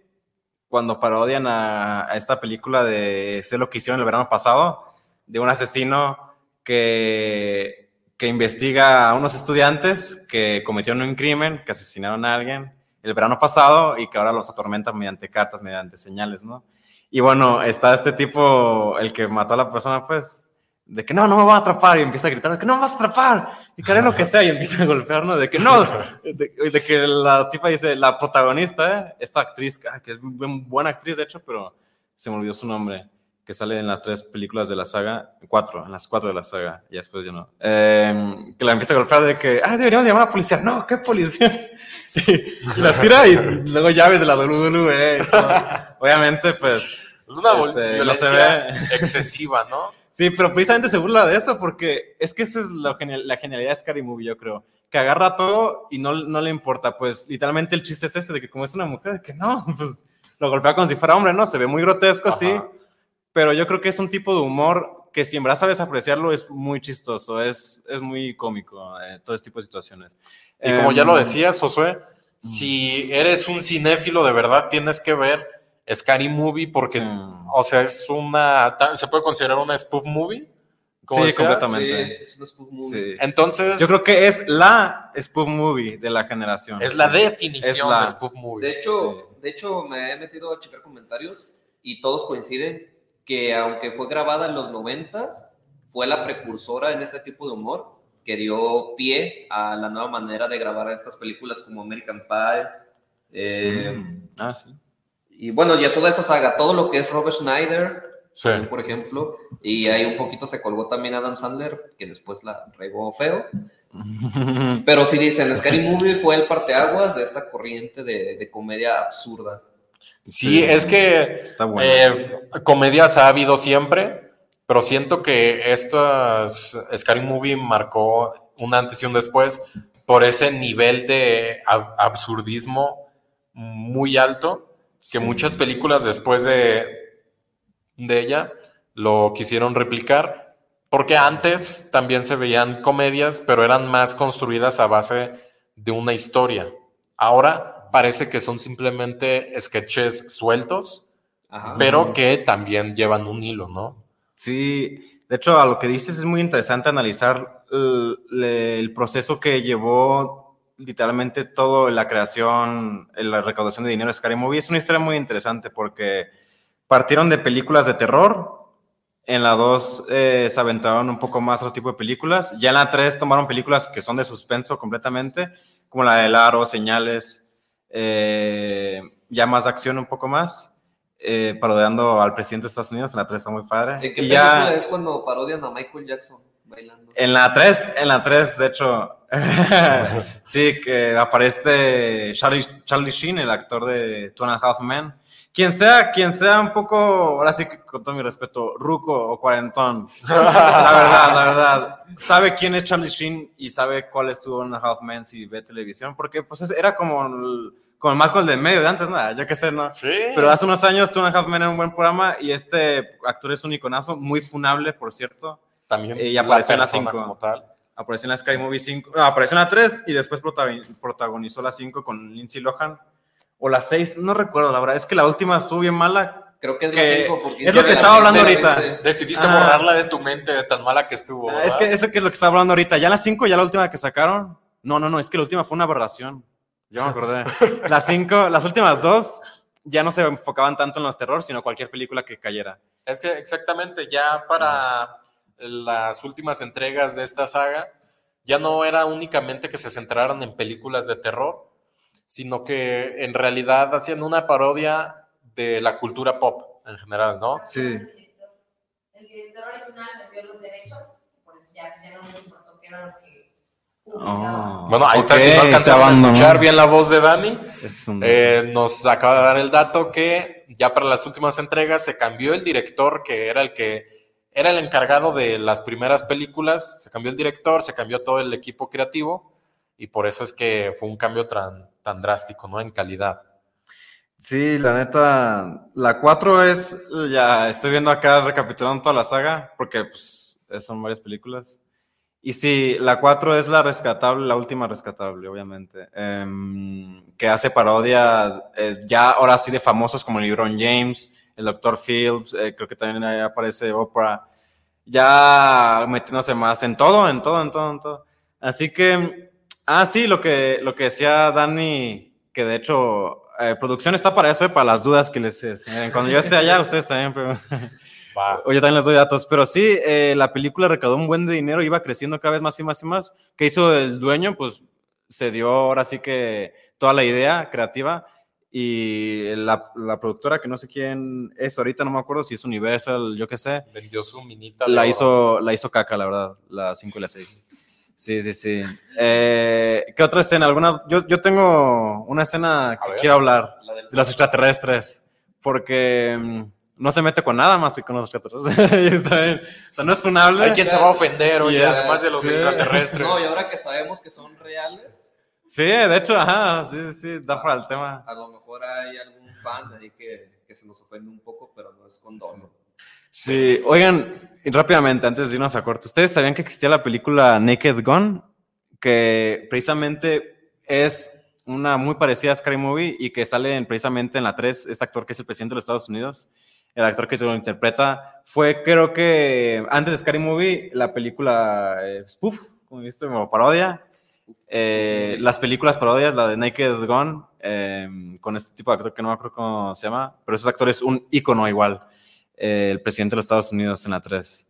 Cuando parodian a, a esta película de Sé lo que hicieron el verano pasado, de un asesino que, que investiga a unos estudiantes que cometieron un crimen, que asesinaron a alguien el verano pasado y que ahora los atormenta mediante cartas, mediante señales, ¿no? Y bueno, está este tipo, el que mató a la persona, pues, de que no, no me va a atrapar, y empieza a gritar, de que no me vas a atrapar, y que haré lo que sea, y empieza a golpearnos, de que no, de, de que la tipa dice, la protagonista, ¿eh? esta actriz, ah, que es muy buena actriz, de hecho, pero se me olvidó su nombre, que sale en las tres películas de la saga, cuatro, en las cuatro de la saga, y después ya no, Eh, que la empieza a golpear de que, ah, deberíamos llamar a la policía, no, ¿qué policía? *laughs* Sí, y la tira y luego llaves de la WWE, y todo. obviamente, pues... Es una Este, no se ve. excesiva, ¿no? Sí, pero precisamente se burla de eso porque es que esa es lo genial- la genialidad de Scary Movie, yo creo. Que agarra todo y no, no le importa. Pues literalmente el chiste es ese de que como es una mujer, de que no, *laughs* pues lo golpea como si fuera hombre, ¿no? Se ve muy grotesco, sí. Ajá. Pero yo creo que es un tipo de humor que si en verdad sabes apreciarlo es muy chistoso, es, es muy cómico, eh, todo este tipo de situaciones. Y como ya lo Em, decías, Josué, si eres un cinéfilo de verdad, tienes que ver Scary Movie porque, Sí. o sea, es una, se puede considerar una spoof movie. como Sí, completamente. Sí, es una spoof movie. sí. Entonces, Yo creo que es la spoof movie de la generación. es la definición Es la- de spoof movie. De hecho, de hecho, me he metido a checar comentarios y todos coinciden que aunque fue grabada en los noventas, fue la precursora en ese tipo de humor que dio pie a la nueva manera de grabar estas películas como American Pie. eh, Mm. Ah, sí. Y bueno, ya toda esa saga, todo lo que es Robert Schneider, Sí. por ejemplo, y ahí un poquito se colgó también Adam Sandler, que después la regó feo. *laughs* Pero sí dicen, Scary Movie fue el parteaguas de esta corriente de, de comedia absurda. Sí, es que Está bueno. eh, comedias ha habido siempre, pero siento que estas Scary Movie marcó un antes y un después por ese nivel de ab- absurdismo muy alto que Sí. muchas películas después de, de ella lo quisieron replicar, porque antes también se veían comedias, pero eran más construidas a base de una historia. Ahora parece que son simplemente sketches sueltos, Ajá. pero que también llevan un hilo, ¿no? Sí, de hecho, a lo que dices es muy interesante analizar el proceso que llevó literalmente todo la creación, la recaudación de dinero de Scary Movie. Es una historia muy interesante porque partieron de películas de terror. En la 2 se aventaron un poco más otro tipo de películas. Ya en la 3 tomaron películas que son de suspenso completamente, como la de Aro, Señales, eh, ya más acción un poco más, eh, parodiando al presidente de Estados Unidos. En la 3 está muy padre. ¿En qué película ya es cuando parodian a Michael Jackson bailando? en la 3, en la 3, de hecho, *laughs* sí, que aparece Charlie, Charlie Sheen, el actor de Two and a Half Men. Quien sea, quien sea un poco, ahora sí que con todo mi respeto, ruco o cuarentón, *laughs* la verdad, la verdad, sabe quién es Charlie Sheen y sabe cuál es Two and a Half Men si ve televisión, porque pues es- era como el, como el Michael del medio de antes, ¿no? Ya que sé, ¿no? Sí. Pero hace unos años Two and a Half Men era un buen programa y este actor es un iconazo, muy funable, por cierto. también y apareció en la persona cinco. como tal. Apareció en la Sky Movie 5, no, apareció en la 3 y después protagoni- protagonizó la 5 con Lindsay Lohan. O la 6, no recuerdo, la verdad es que la última estuvo bien mala. Creo que es Que- la 5 porque es lo que estaba hablando ahorita. Decidiste Ah. borrarla de tu mente de tan mala que estuvo. Ah, es que eso que es lo que estaba hablando ahorita. Ya la 5, ya la última que sacaron. No, no, no, es que la última fue una aberración. Yo me acordé. *laughs* las 5, las últimas dos ya no se enfocaban tanto en los terror, sino cualquier película que cayera. Es que exactamente, ya para las últimas entregas de esta saga, ya no era únicamente que se centraran en películas de terror, sino que en realidad hacían una parodia de la cultura pop en general, ¿no? Sí. El director original vendió los derechos, por eso ya, ya no les importó que era lo que Oh. Bueno, ahí está, Ok, si no se alcanzaron a escuchar bien la voz de Dani, un- eh, nos acaba de dar el dato que ya para las últimas entregas se cambió el director, que era el que era el encargado de las primeras películas, se cambió el director, se cambió todo el equipo creativo y por eso es que fue un cambio tan, tan drástico, ¿no? En calidad. Sí, la neta, la 4 es, ya estoy viendo acá recapitulando toda la saga, porque pues son varias películas. Y sí, la 4 es la rescatable, la última rescatable, obviamente, em, que hace parodia eh, ya ahora sí de famosos como LeBron James, el Dr. Phillips, eh, creo que también ahí aparece Oprah, ya metiéndose más en todo, en todo, en todo, en todo. Así que, ah, sí, lo que, lo que decía Dani, que de hecho, eh, producción está para eso, eh, para las dudas que les... eh, cuando yo esté allá, *laughs* ustedes también, pero... Va. *laughs* Oye, también les doy datos, pero sí, eh, la película recaudó un buen de dinero, iba creciendo cada vez más y más y más. ¿Qué hizo el dueño? Pues se dio ahora sí que toda la idea creativa y la, la productora, que no sé quién es ahorita, no me acuerdo si es Universal, yo qué sé, Vendió su minita. la oro. hizo, la hizo caca, la verdad, la 5 y la 6. Sí, sí, sí. Eh, ¿Qué otra escena? ¿Alguna? Yo, yo tengo una escena que ver. quiero hablar La del- de los extraterrestres, porque mm, no se mete con nada más que con los extraterrestres. *laughs* Y está bien. O sea, no es funable. Hay quien se va a ofender, oye, Yes, además de los sí. extraterrestres. No, y ahora que sabemos que son reales, Sí, de hecho, ajá, sí, sí, sí, da para el tema. a lo mejor hay algún fan ahí que, que se nos ofende un poco, pero no es con dolo. Sí, oigan, y rápidamente, antes de irnos a corto, ¿ustedes sabían que existía la película Naked Gun? Que precisamente es una muy parecida a Scary Movie y que sale en- precisamente en la 3, este actor que es el presidente de los Estados Unidos, el actor que lo interpreta, fue creo que antes de Scary Movie, la película eh, Spoof, como viste, como parodia. Eh, las películas parodias, la de Naked Gun, eh, con este tipo de actor que no me acuerdo cómo se llama, pero ese actor es un ícono igual, eh, el presidente de los Estados Unidos en la 3.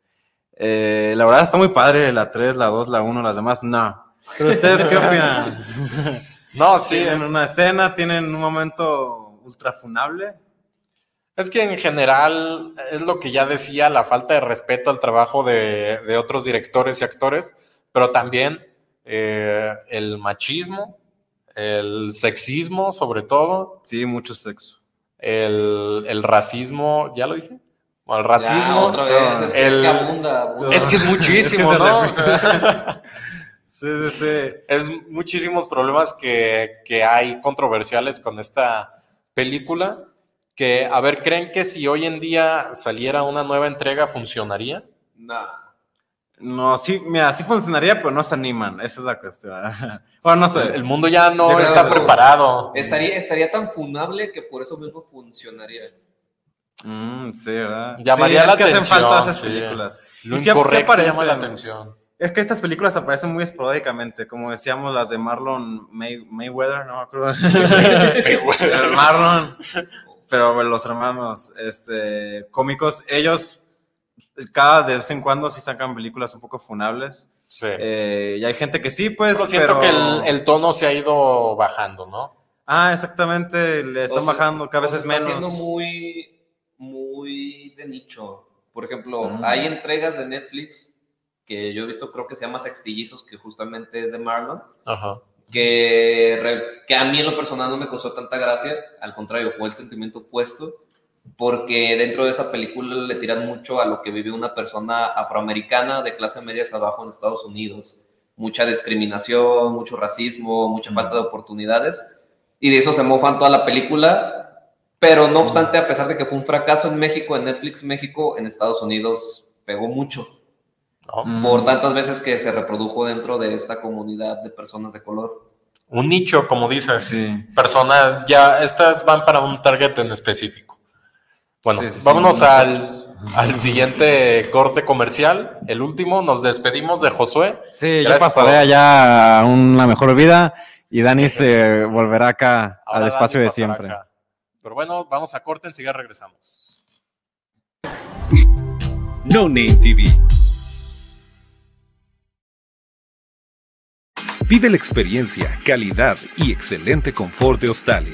Eh, la verdad está muy padre la 3, la 2, la 1, las demás no. Pero ustedes qué opinan? *laughs* No, sí, Tienen una escena, tienen un momento ultra funable. Es que en general es lo que ya decía, la falta de respeto al trabajo de, de otros directores y actores, pero también eh, el machismo, el sexismo sobre todo, Sí, mucho sexo. el, el racismo, ¿ya lo dije? El Ya, racismo. otra vez, es, que- es el- que abunda, abunda. Es que es muchísimo, *laughs* Es que ¿no? *laughs* Sí, sí, sí. es muchísimos problemas que, que hay controversiales con esta película. Que, a ver, ¿creen que si hoy en día saliera una nueva entrega funcionaría? Nah. No, sí, mira, sí funcionaría, pero no se animan. Esa es la cuestión. *laughs* Bueno, no sé. El mundo ya no Yo está preparado. Estaría, estaría tan funable que por eso mismo funcionaría. Mm, sí, ¿verdad? Llamaría Sí, la es que hacen atención, falta esas sí. Lo Y sí- sí incorrecto aparecen. llama la atención. Es que estas películas aparecen muy esporádicamente, como decíamos las de Marlon May- Mayweather, no me acuerdo. *laughs* El Marlon, pero los hermanos este, cómicos, ellos cada de vez en cuando sí sacan películas un poco funables. Sí. Eh, y hay gente que sí, pues. Pero siento pero- que el, el tono se ha ido bajando, ¿no? Ah, exactamente, le están O sea, bajando cada vez es está menos. siendo muy, muy de nicho. Por ejemplo, Mm. hay entregas de Netflix que yo he visto, creo que se llama Sextillizos, que justamente es de Marlon, Ajá. que, re- que a mí en lo personal no me causó tanta gracia, al contrario, fue el sentimiento opuesto, porque dentro de esa película le tiran mucho a lo que vive una persona afroamericana de clase media hacia abajo en Estados Unidos. Mucha discriminación, mucho racismo, mucha falta de oportunidades, y de eso se mofan toda la película, pero no obstante, a pesar de que fue un fracaso en México, en Netflix México, en Estados Unidos pegó mucho. ¿no? por tantas veces que se reprodujo dentro de esta comunidad de personas de color. Un nicho, como dices. Sí. Personas, ya, estas van para un target en específico. Bueno, Sí, sí, sí. vámonos al, *laughs* al siguiente corte comercial. El último, nos despedimos de Josué. Sí, yo Gracias pasaré por- allá a una mejor vida y Dani *laughs* se volverá acá Ahora al espacio Dani de siempre. acá. Pero bueno, vamos a corte, enseguida regresamos. No Name TV. Vive la experiencia, calidad y excelente confort de Australia.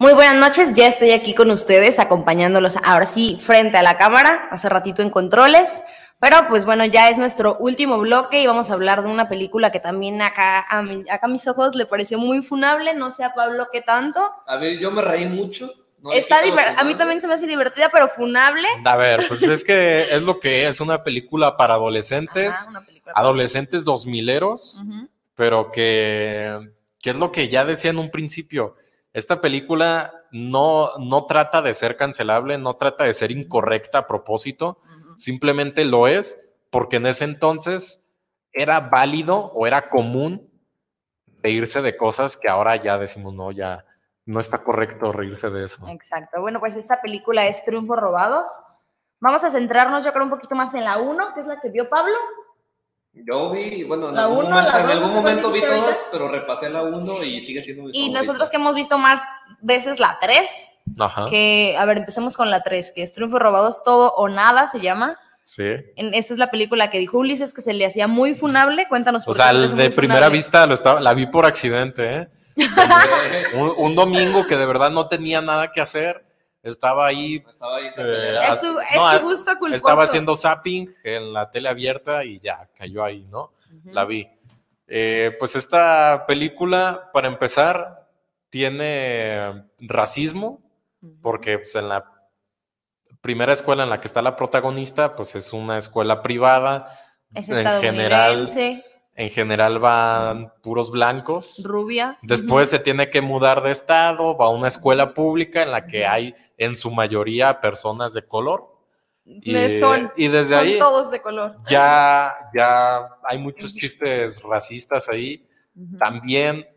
Muy buenas noches, ya estoy aquí con ustedes acompañándolos ahora sí frente a la cámara, hace ratito en controles, pero pues bueno, ya es nuestro último bloque y vamos a hablar de una película que también acá a, mi- acá a mis ojos le pareció muy funable, no sé a Pablo qué tanto. A ver, yo me reí mucho. no Está a mí también se me hace divertida, pero funable. A ver, pues es que es lo que es una película para adolescentes, Ajá, una película. adolescentes dos mileros, pero que, que es lo que ya decía en un principio. Esta película no, no trata de ser cancelable, no trata de ser incorrecta a propósito, simplemente lo es porque en ese entonces era válido o era común reírse de cosas que ahora ya decimos, no, ya no está correcto reírse de eso. Exacto. Bueno, pues esta película es Triunfos Robados. Vamos a centrarnos, yo creo, un poquito más en la 1, que es la que vio Pablo. Yo vi, bueno, en La algún uno, momento, la en dos, algún no sé cuál momento vi todas, pero repasé la 1 y sigue siendo mi Y favorita. nosotros que hemos visto más veces la 3, Ajá. que, a ver, empecemos con la 3, que es Triunfos Robados, Todo o Nada se llama. Sí. En, esa es la película que dijo Ulises que se le hacía muy funable. Cuéntanos por O sea, de primera funable. vista lo estaba, la vi por accidente, ¿eh? *laughs* Un, un domingo que de verdad no tenía nada que hacer, estaba ahí. Estaba ahí eh, Es su, es no, su gusto culposo. estaba haciendo zapping en la tele abierta y ya cayó ahí, ¿no? La vi. Eh, pues esta película, para empezar, tiene racismo, porque pues, en la primera escuela en la que está la protagonista, pues es una escuela privada. Es en general, en general van puros blancos. rubia. Después se tiene que mudar de estado, va a una escuela pública en la que hay en su mayoría personas de color. Y, Ujú. son, y desde son ahí todos de color. ya, *laughs* ya hay muchos chistes racistas ahí. También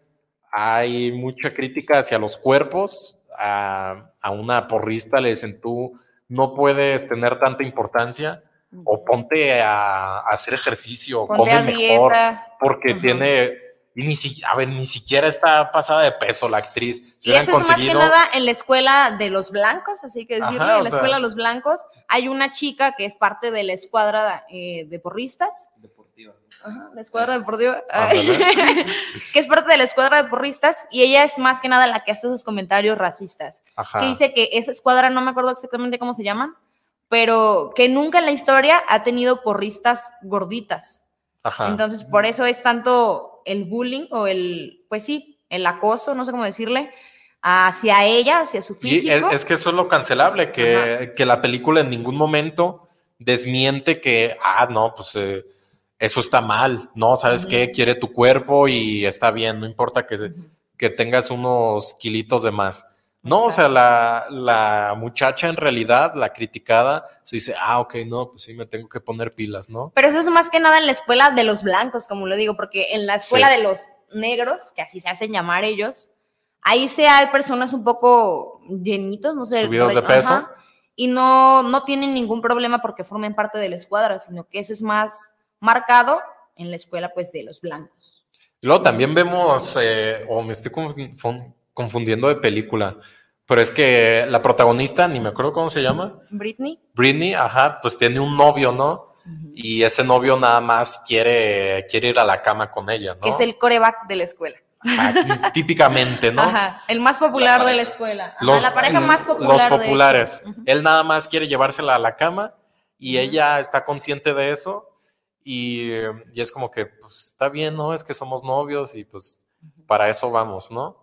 hay mucha crítica hacia los cuerpos. A, a una porrista le dicen tú no puedes tener tanta importancia o ponte a, a hacer ejercicio, Ponte come mejor, porque tiene, ni si, a ver, ni siquiera está pasada de peso la actriz. Si Y hubieran eso es más que nada en la escuela de los blancos, así que Ajá, o en la sea- escuela de los blancos hay una chica que es parte de la escuadra eh, de porristas. Deportiva. Ajá, la escuadra deportiva. *laughs* que es parte de la escuadra de porristas y ella es más que nada la que hace esos comentarios racistas. Ajá. Que dice que esa escuadra, no me acuerdo exactamente cómo se llaman, pero que nunca en la historia ha tenido porristas gorditas. Ajá. Entonces, por eso es tanto el bullying o el, pues sí, el acoso, no sé cómo decirle, hacia ella, hacia su Y físico. es, es que eso es lo cancelable, que, que la película en ningún momento desmiente que, ah, no, pues eh, eso está mal, no, ¿sabes qué? Quiere tu cuerpo y está bien, no importa que, que tengas unos kilitos de más. No, o sea, la, la muchacha en realidad, la criticada, se dice, ah, ok, no, pues sí, me tengo que poner pilas, ¿no? Pero eso es más que nada en la escuela de los blancos, como lo digo, porque en la escuela Sí. de los negros, que así se hacen llamar ellos, ahí sí hay personas un poco llenitos, no sé. Subidos de ajá, peso. y no, no tienen ningún problema porque formen parte de la escuadra, sino que eso es más marcado en la escuela, pues, de los blancos. Y luego también vemos, eh, o me estoy confun- fun- confundiendo de película, pero es que la protagonista, ni me acuerdo cómo se llama, Britney, Britney, ajá, pues tiene un novio, ¿no? Y ese novio nada más quiere, quiere ir a la cama con ella, ¿no? es el coreback de la escuela. Ajá, *laughs* típicamente, ¿no? Ajá, el más popular de la escuela. Ajá, Los, la pareja más popular. los de populares. Él nada más quiere llevársela a la cama y ella está consciente de eso y, y es como que, pues está bien, ¿no? Es que somos novios y pues para eso vamos, ¿no?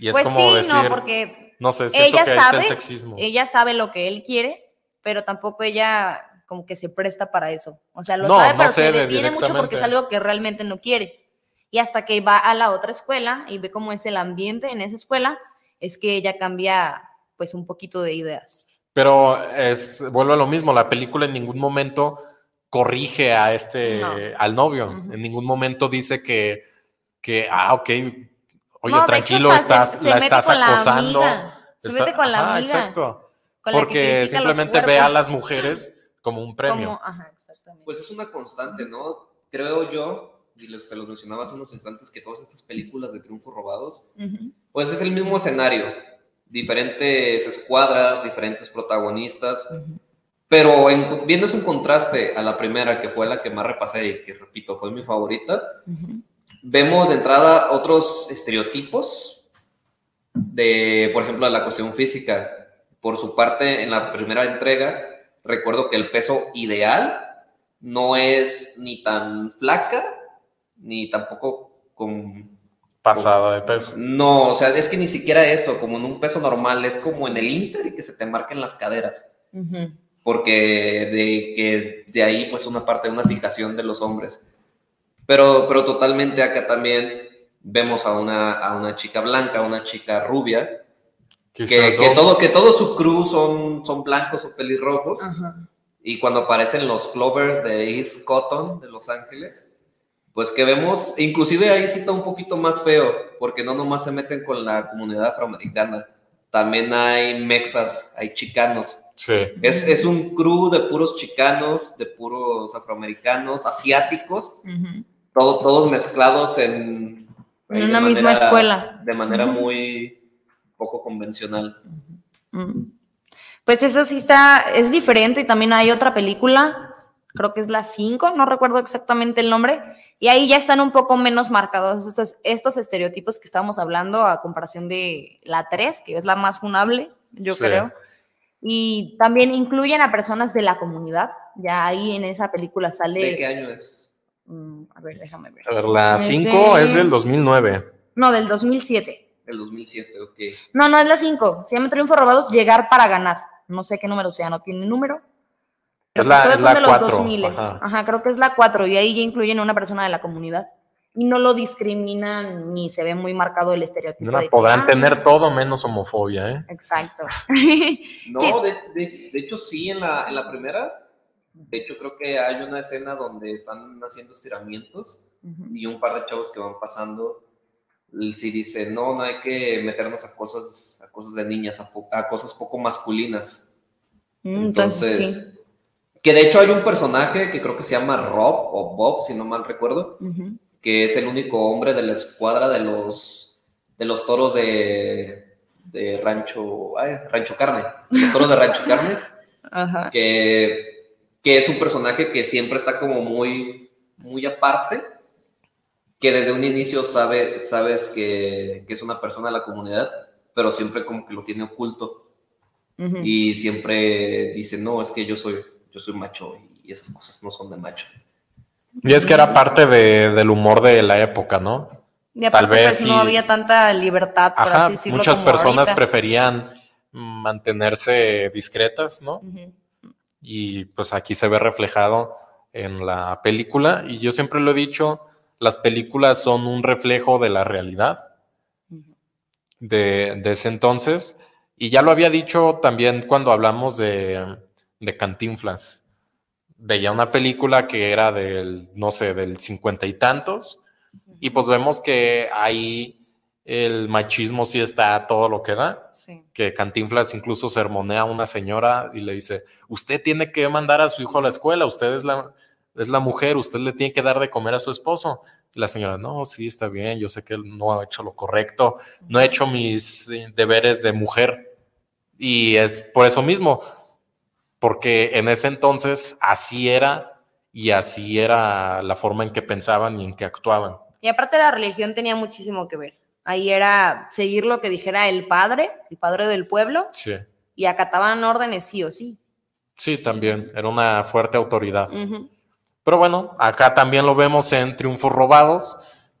Y es Pues como sí, decir, no, porque no sé, ella que sabe, el sexismo. ella sabe lo que él quiere, pero tampoco ella como que se presta para eso. O sea, lo No, sabe, no pero se de- detiene mucho porque es algo que realmente no quiere. Y hasta que va a la otra escuela y ve cómo es el ambiente en esa escuela, es que ella cambia pues un poquito de ideas. Pero es, vuelvo a lo mismo, la película en ningún momento corrige a este, No. al novio. En ningún momento dice que, que ah, ok, oye, No, de hecho, tranquilo, estás, se- la mete estás con la acosando. amiga. Se Está- mete con la Ajá, amiga, Exacto. con Porque simplemente ve a las mujeres como un premio. Como- ajá, exactamente. Pues es una constante, ¿no? Creo yo, y les- se los mencionaba hace unos instantes, que todas estas películas de triunfos robados, pues es el mismo escenario. Diferentes escuadras, diferentes protagonistas. Pero en- viendo es un contraste a la primera, que fue la que más repasé y que, repito, fue mi favorita, vemos de entrada otros estereotipos de, por ejemplo, de la cuestión física. Por su parte, en la primera entrega, recuerdo que el peso ideal no es ni tan flaca, ni tampoco con... Pasada de peso. No, o sea, es que ni siquiera eso, como en un peso normal, es como en el Inter y que se te marquen las caderas Ujú. porque de que de ahí pues una parte de una fijación de los hombres. Pero, pero totalmente acá también vemos a una, a una chica blanca, una chica rubia, que, que todo, que todo su crew son, son blancos o pelirrojos. Ajá. Y cuando aparecen los Clovers de East Cotton de Los Ángeles, pues que vemos, inclusive ahí sí está un poquito más feo, porque no nomás se meten con la comunidad afroamericana, también hay mexas, hay chicanos. Sí. Es, es un crew de puros chicanos, de puros afroamericanos, asiáticos, Ujú. Todo- todos mezclados en, En una misma manera- escuela. De manera muy poco convencional. Pues eso sí está, es diferente y también hay otra película, creo que es la 5, no recuerdo exactamente el nombre, y ahí ya están un poco menos marcados estos, estos estereotipos que estábamos hablando a comparación de la 3, que es la más funable, yo Sí. creo. Y también incluyen a personas de la comunidad, ya ahí en esa película sale... ¿De qué año es? Mm, a ver, déjame ver. A ver, la Es 5 de- es del 2009. No, del 2007. El 2007, ok. No, no es la 5. Se llama Triunfo Robados, Llegar para Ganar. No sé qué número sea, no tiene número. Es la, Todos es son la de los 4. 2000. Ajá. Ajá. creo que es la 4 y ahí ya incluyen a una persona de la comunidad. Y no lo discriminan ni se ve muy marcado el estereotipo. Mira, de que, podrán ah, tener todo menos homofobia, ¿eh? Exacto. No, *laughs* de, de- de hecho sí, en la, en la primera, de hecho creo que hay una escena donde están haciendo estiramientos y un par de chavos que van pasando, sí dice, no, no hay que meternos a cosas, a cosas de niñas, a, po- a cosas poco masculinas. Mm, Entonces, sí. Que de hecho hay un personaje que creo que se llama Rob o Bob, si no mal recuerdo, que es el único hombre de la escuadra de los, de los toros de, de Rancho, ay, Rancho Carne, los toros de Rancho Carne, *laughs* Ajá. que, que es un personaje que siempre está como muy, muy aparte, que desde un inicio sabe, sabes que, que es una persona de la comunidad, pero siempre como que lo tiene oculto y siempre dice, no, es que yo soy, yo soy macho y esas cosas no son de macho. Y es que era parte de- del humor de la época, ¿no? Y aparte, Tal vez pues, sí. no había tanta libertad, por Ajá, así decirlo. muchas como personas ahorita. preferían mantenerse discretas, ¿no? Y pues aquí se ve reflejado en la película. Y yo siempre lo he dicho, las películas son un reflejo de la realidad de, de ese entonces. Y ya lo había dicho también cuando hablamos de, de Cantinflas. Veía una película que era del, no sé, del cincuenta y tantos. Y pues vemos que ahí el machismo sí está a todo lo que da Sí. que Cantinflas incluso sermonea a una señora y le dice, usted tiene que mandar a su hijo a la escuela, usted es la, es la mujer, usted le tiene que dar de comer a su esposo. Y la señora, no, sí, está bien, yo sé que él no ha hecho lo correcto, no he hecho mis eh, deberes de mujer. Y es por eso mismo, porque en ese entonces así era y así era la forma en que pensaban y en que actuaban. Y aparte la religión tenía muchísimo que ver. Ahí era seguir lo que dijera el padre, el padre del pueblo, Sí, y acataban órdenes sí o sí. sí, también, era una fuerte autoridad. Pero bueno, acá también lo vemos en Triunfos Robados,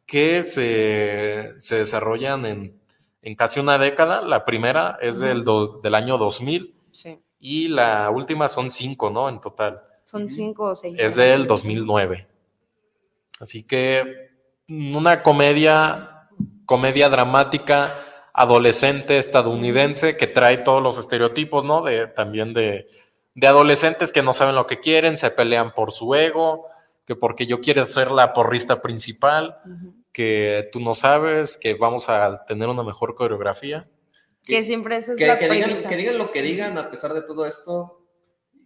que se, se desarrollan en, en casi una década. La primera es del, do- del año 2000 Sí. y la última son cinco, ¿no? En total. Son cinco o seis. Es del 2009. Así que una comedia, comedia dramática adolescente estadounidense que trae todos los estereotipos, ¿no? De, también de, de adolescentes que no saben lo que quieren, se pelean por su ego, que porque yo quiero ser la porrista principal, que tú no sabes, que vamos a tener una mejor coreografía. Que siempre es Que, la que digan, que digan lo que digan, a pesar de todo esto,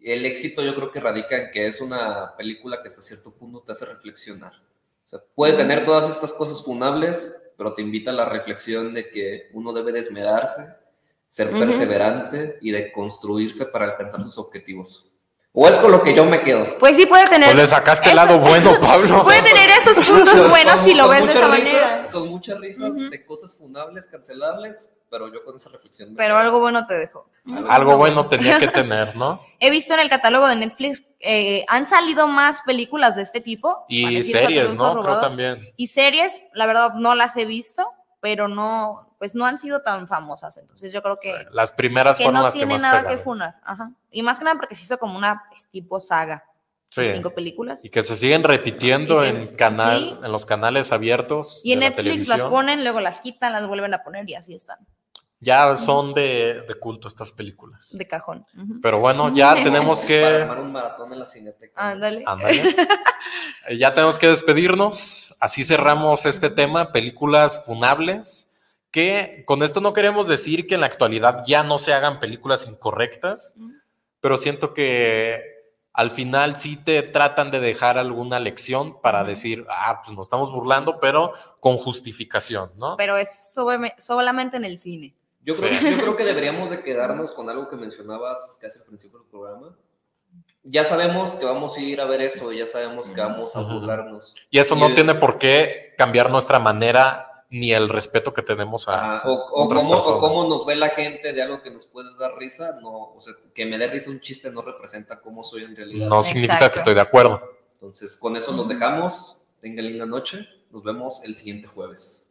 el éxito yo creo que radica en que es una película que hasta cierto punto te hace reflexionar. O sea, puede tener todas estas cosas funables, pero te invita a la reflexión de que uno debe de esmerarse, ser perseverante y de construirse para alcanzar sus objetivos. O es con lo que yo me quedo. Pues sí puede tener. Pues le sacaste el lado bueno, *laughs* Pablo. Puede tener esos puntos Con- buenos si lo ves de esa risas, manera. Con muchas risas Ujú. de cosas funables, cancelables, pero yo con esa reflexión. me Pero quedo. algo bueno te dejó. Algo bueno tenía que *laughs* tener, ¿no? He visto en el catálogo de Netflix, eh, han salido más películas de este tipo. Y series, ¿no? Creo también. Y series, la verdad no las he visto, pero no, pues no han sido tan famosas. Entonces yo creo que, Las primeras que fueron no las que tiene más nada pegaron. que funar. Ajá. Y más que nada porque se hizo como una tipo saga. de Sí. Cinco películas. Y que se siguen repitiendo que- en canal, sí. en los canales abiertos. Y en la Netflix las ponen, luego las quitan, las vuelven a poner y así están, Ya son de, de culto estas películas. de cajón. Pero bueno, ya *laughs* tenemos Para que. armar un maratón en la cineteca. Ándale. Ándale. *laughs* Eh, ya tenemos que despedirnos. Así cerramos este tema, películas funables. Que con esto no queremos decir que en la actualidad ya no se hagan películas incorrectas, pero siento que al final sí te tratan de dejar alguna lección para decir, ah, pues nos estamos burlando, pero con justificación, ¿no? Pero es sobre- solamente en el cine. Yo creo, Sí. yo creo que deberíamos de quedarnos con algo que mencionabas casi al principio del programa. Ya sabemos que vamos a ir a ver eso, ya sabemos que vamos a burlarnos. Y eso Y no el- tiene por qué cambiar nuestra manera ni el respeto que tenemos a Ajá, O, o otras cómo, o personas. cómo nos ve la gente de algo que nos puede dar risa. No, o sea, que me dé risa un chiste no representa cómo soy en realidad. No significa Exacto. que estoy de acuerdo. Entonces, con eso nos dejamos. Tengan linda noche. Nos vemos el siguiente jueves.